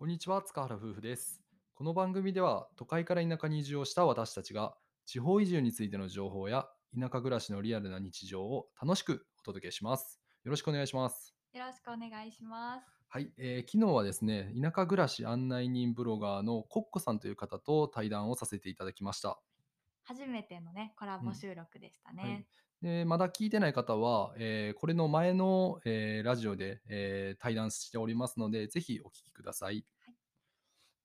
こんにちは、塚原夫婦です。この番組では、都会から田舎に移住をした私たちが、地方移住についての情報や、田舎暮らしのリアルな日常を楽しくお届けします。よろしくお願いします。よろしくお願いします。はい、えー昨日はですね、田舎暮らし案内人ブロガーのコッコさんという方と対談をさせていただきました。初めてのね、コラボ収録でしたね。はいでまだ聞いてない方は、えーこれの前の、えーラジオで、えー対談しておりますので、ぜひお聞きください。はい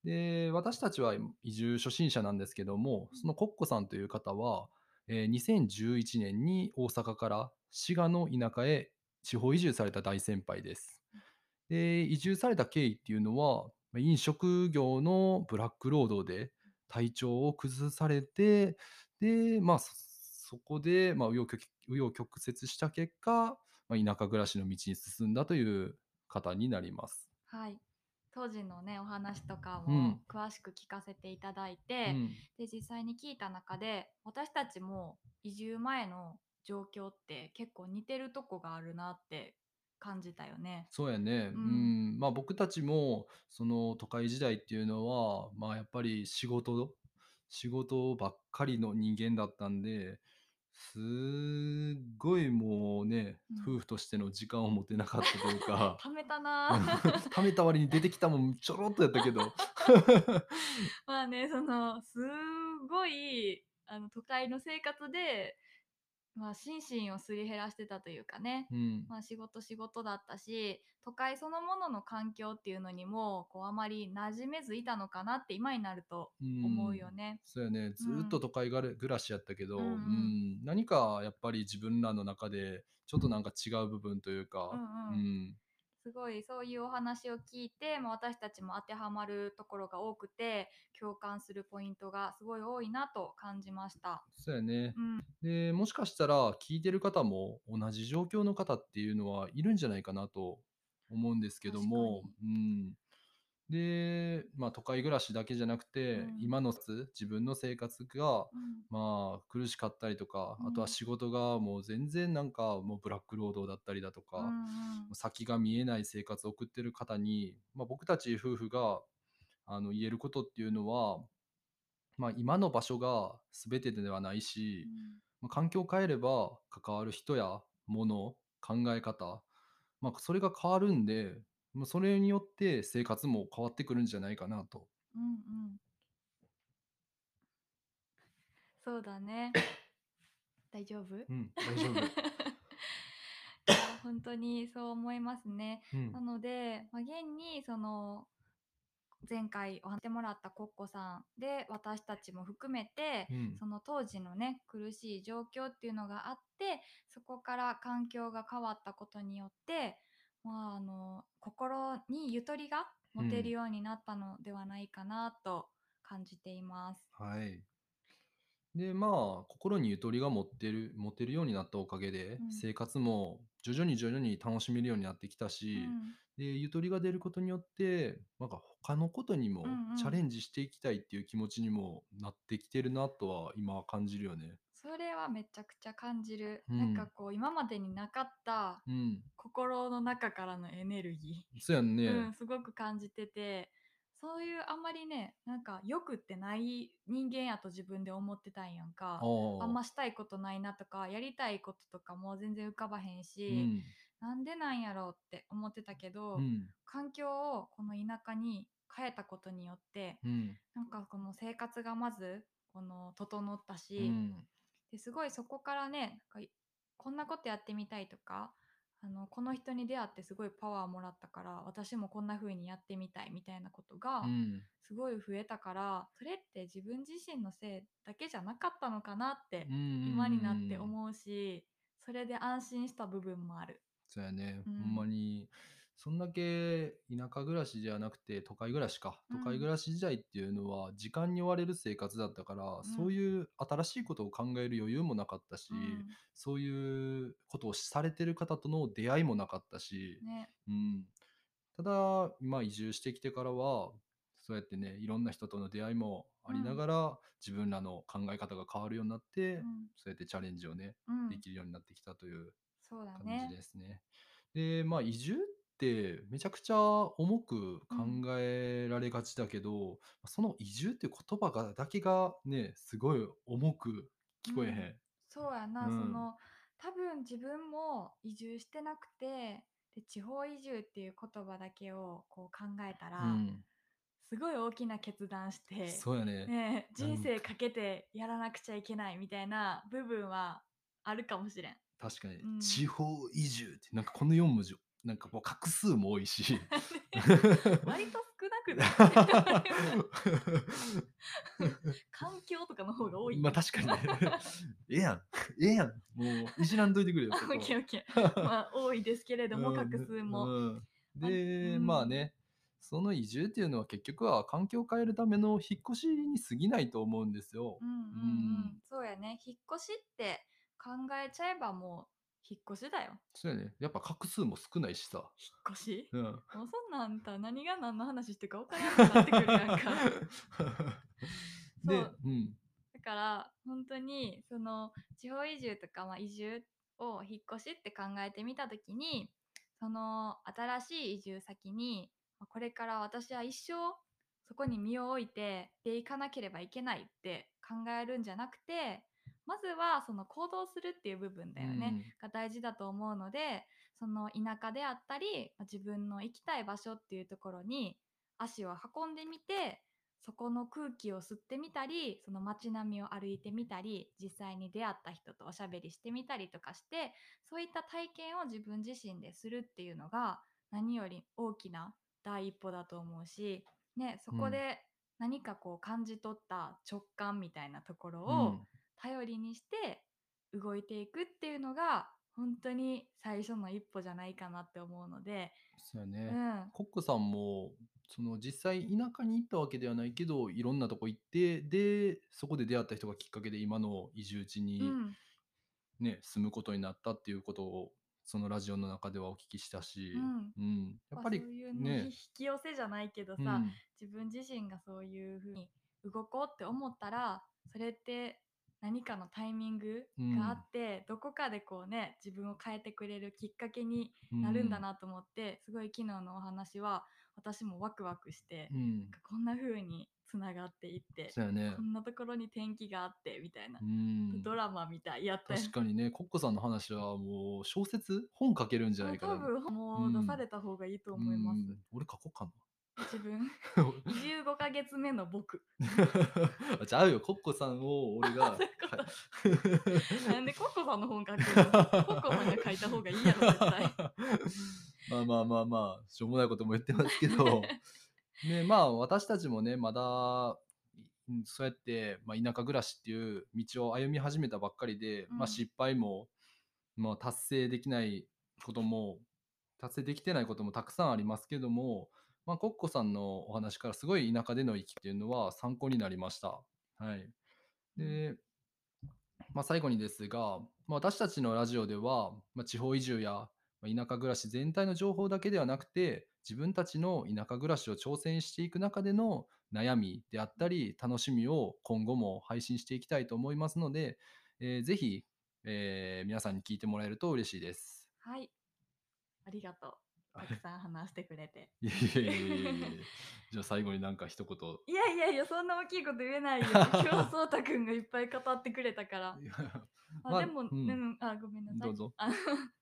で私たちは移住初心者なんですけども、そのコッコさんという方は、えー2011年に大阪から滋賀の田舎へ地方移住された大先輩です。で移住された経緯っていうのは、まあ飲食業のブラック労働で体調を崩されて、で、まあ、そそこで、まあ、紆余曲折した結果、まあ、田舎暮らしの道に進んだという方になります。はい。当時のね、お話とかうんも詳しく聞かせていただいて、うんで、実際に聞いた中で、私たちも移住前の状況って結構似てるとこがあるなって感じたよね。そうやね、ううん。んまあ、僕たちもその都会時代っていうのは、まあ、やっぱり仕事仕事ばっかりの人間だったんですっごいもうね、うん。夫婦としての時間を持てなかったというか。ためたな。貯めた割に出てきたもんちょろっとやったけど。まあね、その、すごい、あの、都会の生活で、まあ、心身をすり減らしてたというかね、うん。まあ、仕事仕事だったし都会そのものの環境っていうのにもこうあまり馴染めずいたのかなって今になると思うよね。そうやね。ずーっと都会がれ暮らしやったけど、うんうん。うん。何かやっぱり自分らの中でちょっとなんか違う部分というか、うん。うんすごいそういうお話を聞いて、まあ、私たちも当てはまるところが多くて共感するポイントがすごい多いなと感じました。そうやね。う、ん、でもしかしたら聞いてる方も同じ状況の方っていうのはいるんじゃないかなと思うんですけども。うん、で、まあ、都会暮らしだけじゃなくて、うん。今の自分の生活がうん。まあ苦しかったりとか、うん。あとは仕事がもう全然なんかもうブラック労働だったりだとか、うんうん。先が見えない生活を送ってる方に、まあ、僕たち夫婦があの言えることっていうのは、まあ、今の場所が全てではないし、まあ、環境を変えれば関わる人や物考え方、まあ、それが変わるんで、まあ、それによって生活も変わってくるんじゃないかなと。うんうんそうだね。大丈夫、うん、大丈夫。本当にそう思いますね。うんなので、まあ、現にその前回お話してもらったコッコさんで私たちも含めて、うんその当時のね苦しい状況っていうのがあってそこから環境が変わったことによって、まあ、あの心にゆとりが持てるようになったのではないかなと感じています。はい。でまあ心にゆとりが持ってる持てるようになったおかげで、うん生活も徐々に徐々に楽しめるようになってきたし、うんでゆとりが出ることによってなんか他のことにもうんうんチャレンジしていきたいっていう気持ちにもなってきてるなとは今は感じるよね。それはめちゃくちゃ感じる、うん。なんかこう今までになかったうん、心の中からのエネルギそうやんね。ー、うん、すごく感じててそういうあんまりねなんか欲ってない人間やと自分で思ってたんやんか。ああんましたいことないなとかやりたいこととかも全然浮かばへんうし、ん。なんでなんやろうって思ってたけど、うん。環境をこの田舎に変えたことによってうん。なんかこの生活がまずこの整ったし、うんですごいそこからねなんかいこんなことやってみたいとかあのこの人に出会ってすごいパワーもらったから私もこんな風にやってみたいみたいなことがうん。すごい増えたから、それって自分自身のせいだけじゃなかったのかなってうん今になってうん思うしそれで安心した部分もある。そうやね、うん。ほんまにそんだけ田舎暮らしじゃなくて都会暮らしか。うん。都会暮らし時代っていうのは時間に追われる生活だったから、ん。そういう新しいことを考える余裕もなかったし、うん。そういうことをされてる方との出会いもなかったし、ね。うん、ただ今移住してきてからはそうやってねいろんな人との出会いもありながら、自分らの考え方が変わるようになって、うん。そうやってチャレンジをねうん。できるようになってきたというそうだ感ねじ。ですね。でまあ移住っってめちゃくちゃ重く考えられがちだけど、その移住っていう言葉がだけがね、すごい重く聞こえへん。うんそうやな、うんその多分自分も移住してなくてで地方移住っていう言葉だけをこう考えたら、うん。すごい大きな決断して、そうやね。ね人生かけてやらなくちゃいけないみたいな部分はあるかもしれん。確かに、うん地方移住ってなんかこの4文字なんかこう画数も多いし 割と少なくない 環境とかの方が多い。まあ確かにね ええやんええやんもういじらんといてくれよオッケーオッケー。まあ多いですけれども、うん画数も。うんで、うんまあねその移住っていうのは結局は環境を変えるための引っ越しに過ぎないと思うんですよ。うんうんうん。そうやね。引っ越しって考えちゃえばもう引っ越しだよ。そうやねやっぱ画数も少ないしさ。引っ越し？うん、もうそんなんあんた何が何の話してるか分からなくなってくるやんか。でそう、うん、だから本当にその地方移住とか、まあ、移住を引っ越しって考えてみた時にその新しい移住先にまあこれから私は一生そこに身を置いてで行かなければいけないって考えるんじゃなくてまずはその行動するっていう部分だよね、が大事だと思うのでその田舎であったりまあ自分の行きたい場所っていうところに足を運んでみてそこの空気を吸ってみたりその街並みを歩いてみたり実際に出会った人とおしゃべりしてみたりとかしてそういった体験を自分自身でするっていうのが何より大きな第一歩だと思うし、ね、そこで何かこう感じ取った直感みたいなところうん。を頼りにして動いていくっていうのが本当に最初の一歩じゃないかなって思うので、うそうやね。ん、コックさんもその実際田舎に行ったわけではないけどいろんなとこ行ってでそこで出会った人がきっかけで今の移住地うに、ん、ね住むことになったっていうことをそのラジオの中ではお聞きしたし、うん。うん。やっぱりまあそういうねね。引き寄せじゃないけどさ、うん。自分自身がそういうふうに動こうって思ったらそれって何かのタイミングがあって、どこかでこうね自分を変えてくれるきっかけになるんだなと思って、すごい昨日のお話は私もワクワクして、うん、うんこんな風につながっていって、ね。こんなところに転機があってみたいな、うん。ドラマみたいやったよ。確かにねコッコさんの話はもう小説本書けるんじゃないかな。多分もう出された方がいいと思います、うん。俺書こうかな。自分？15 ヶ月目の僕。あちゃうよ。コッコさんを俺が。なん でコッコさんの本書くのコッコさんが書いた方がいいやろ絶対。まあまあまあまあしょうもないことも言ってますけど。ねまあ私たちもねまだうんそうやって、まあ、田舎暮らしっていう道を歩み始めたばっかりで、うん。まあ、失敗も、まあ、達成できないことも達成できてないこともたくさんありますけども、まあ、コッコさんのお話からすごい田舎での生きっていうのは参考になりました。はい、で、まあ、最後にですが、まあ、私たちのラジオでは、まあ、地方移住やまあ田舎暮らし全体の情報だけではなくて自分たちの田舎暮らしを挑戦していく中での悩みであったり楽しみを今後も配信していきたいと思いますので、えーぜひ、えー皆さんに聞いてもらえると嬉しいです。はいありがとうたくさん話してくれて。いやいやいやいやいや。じゃあ最後になんか一言。いやいやいやそんな大きいこと言えないよ。今日そうたくんがいっぱい語ってくれたから。まあでも、ううんん、あごめんなさい。どうぞ。あの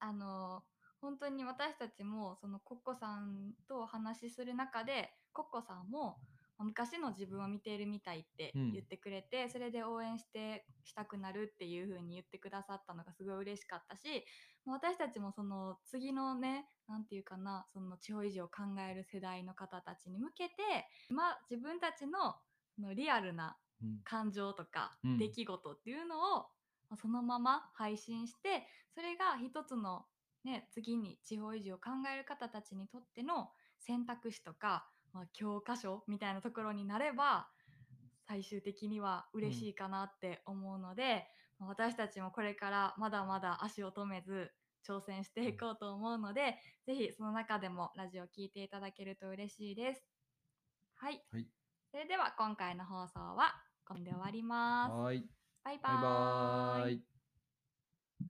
あの本当に私たちもそのコッコさんとお話しする中でコッコさんもまあ昔の自分を見ているみたいってうん。言ってくれて、それで応援してしたくなるっていう風に言ってくださったのがすごい嬉しかったし私たちもその次のねなんていうかなその地方移住を考える世代の方たちに向けて今自分たちのそのリアルなうん。感情とかうん。出来事っていうのを、まあそのまま配信してそれが一つの、ね、次に地方移住を考える方たちにとっての選択肢とか、まあ、教科書みたいなところになれば最終的には嬉しいかなって思うので、まあ私たちもこれからまだまだ足を止めず挑戦していこうと思うので、ぜひその中でもラジオを聞いていただけると嬉しいです。はい、はい。それでは今回の放送はこれで終わります。はい。バイババイバーイーイ。